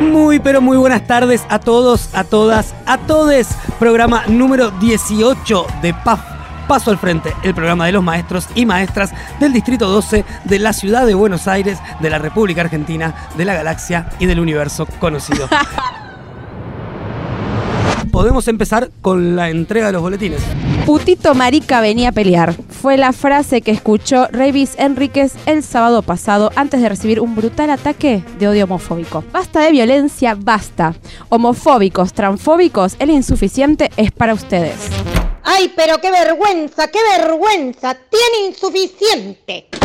Muy, pero muy buenas tardes a todos, a todas, a todes. Programa número 18 de PAF. Paso al frente, el programa de los maestros y maestras del Distrito 12 de la ciudad de Buenos Aires, de la República Argentina, de la galaxia y del universo conocido. Podemos empezar con la entrega de los boletines. Putito marica venía a pelear. Fue la frase que escuchó Revis Enríquez el sábado pasado antes de recibir un brutal ataque de odio homofóbico. Basta de violencia, basta. Homofóbicos, transfóbicos, el insuficiente es para ustedes. ¡Ay, pero qué vergüenza, qué vergüenza! ¡Tiene insuficiente!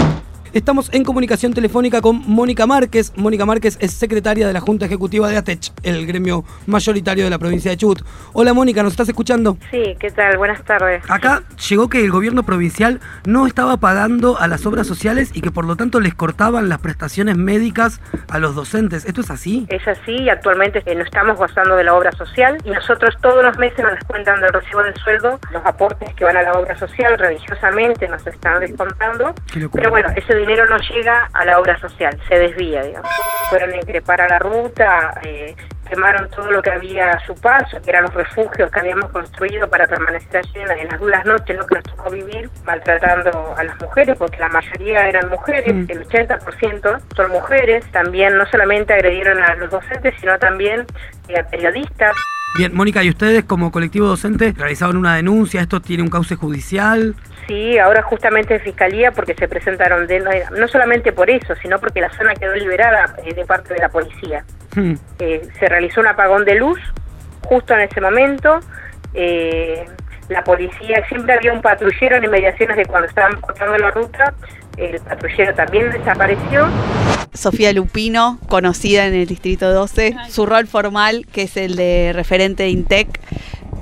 Estamos en comunicación telefónica con Mónica Márquez. Mónica Márquez es secretaria de la Junta Ejecutiva de ATECH, el gremio mayoritario de la provincia de Chubut. Hola Mónica, ¿nos estás escuchando? Sí, ¿qué tal? Buenas tardes. Acá llegó que el gobierno provincial no estaba pagando a las obras sociales y que por lo tanto les cortaban las prestaciones médicas a los docentes. ¿Esto es así? Es así y actualmente eh, no estamos gozando de la obra social y nosotros todos los meses nos descuentan del recibo del sueldo los aportes que van a la obra social religiosamente nos están descontando. Pero bueno, ese dinero no llega a la obra social, se desvía, digamos. Fueron a increpar a la ruta, eh, quemaron todo lo que había a su paso, que eran los refugios que habíamos construido para permanecer allí en, las duras noches, lo que nos tocó vivir, maltratando a las mujeres, porque la mayoría eran mujeres, Mm. el 80% son mujeres. También no solamente agredieron a los docentes, sino también eh, a periodistas. Bien, Mónica, ¿y ustedes como colectivo docente realizaron una denuncia? ¿Esto tiene un cauce judicial? Sí, ahora justamente en Fiscalía porque se presentaron, de, no solamente por eso, sino porque la zona quedó liberada eh, de parte de la policía. Hmm. Eh, se realizó un apagón de luz justo en ese momento. eh, la policía, siempre había un patrullero en inmediaciones de cuando estaban cortando la ruta, el patrullero también desapareció. Sofía Lupino, conocida en el Distrito 12, su rol formal, que es el de referente de INTEC,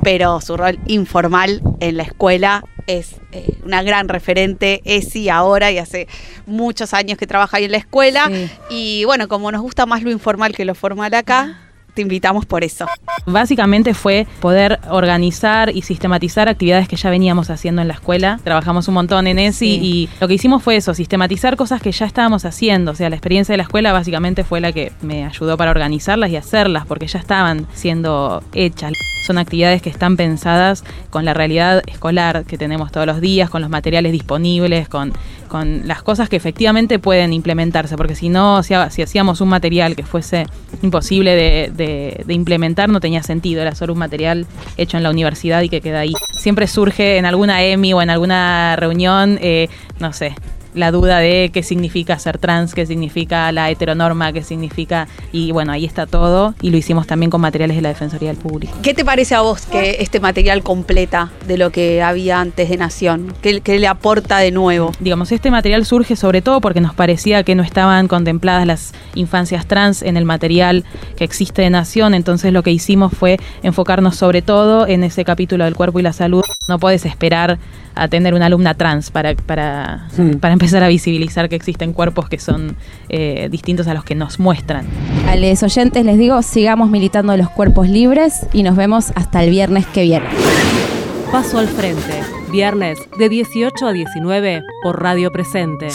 pero su rol informal en la escuela es eh, una gran referente, es y ahora, y hace muchos años que trabaja ahí en la escuela. Sí. Y bueno, como nos gusta más lo informal que lo formal acá, te invitamos por eso. Básicamente fue poder organizar y sistematizar actividades que ya veníamos haciendo en la escuela. Trabajamos un montón en ESI Sí. y lo que hicimos fue eso, sistematizar cosas que ya estábamos haciendo. O sea, la experiencia de la escuela básicamente fue la que me ayudó para organizarlas y hacerlas porque ya estaban siendo hechas. Son actividades que están pensadas con la realidad escolar que tenemos todos los días, con los materiales disponibles, con, con las cosas que efectivamente pueden implementarse, porque si no, si, ha- si hacíamos un material que fuese imposible de, de- de implementar, no tenía sentido, era solo un material hecho en la universidad y que queda ahí. Siempre surge en alguna EMI o en alguna reunión, eh, no sé, la duda de qué significa ser trans, qué significa la heteronorma, qué significa... Y bueno, ahí está todo y lo hicimos también con materiales de la Defensoría del Público. ¿Qué te parece a vos que este material completa de lo que había antes de Nación? ¿Qué, qué le aporta de nuevo? Digamos, este material surge sobre todo porque nos parecía que no estaban contempladas las infancias trans en el material que existe de Nación, entonces lo que hicimos fue enfocarnos sobre todo en ese capítulo del cuerpo y la salud. No puedes esperar a tener una alumna trans para, para, Hmm. para empezar a visibilizar que existen cuerpos que son eh, distintos a los que nos muestran. A los oyentes les digo, sigamos militando los cuerpos libres y nos vemos hasta el viernes que viene. Paso al frente, viernes de 18 a 19 por Radio Presente.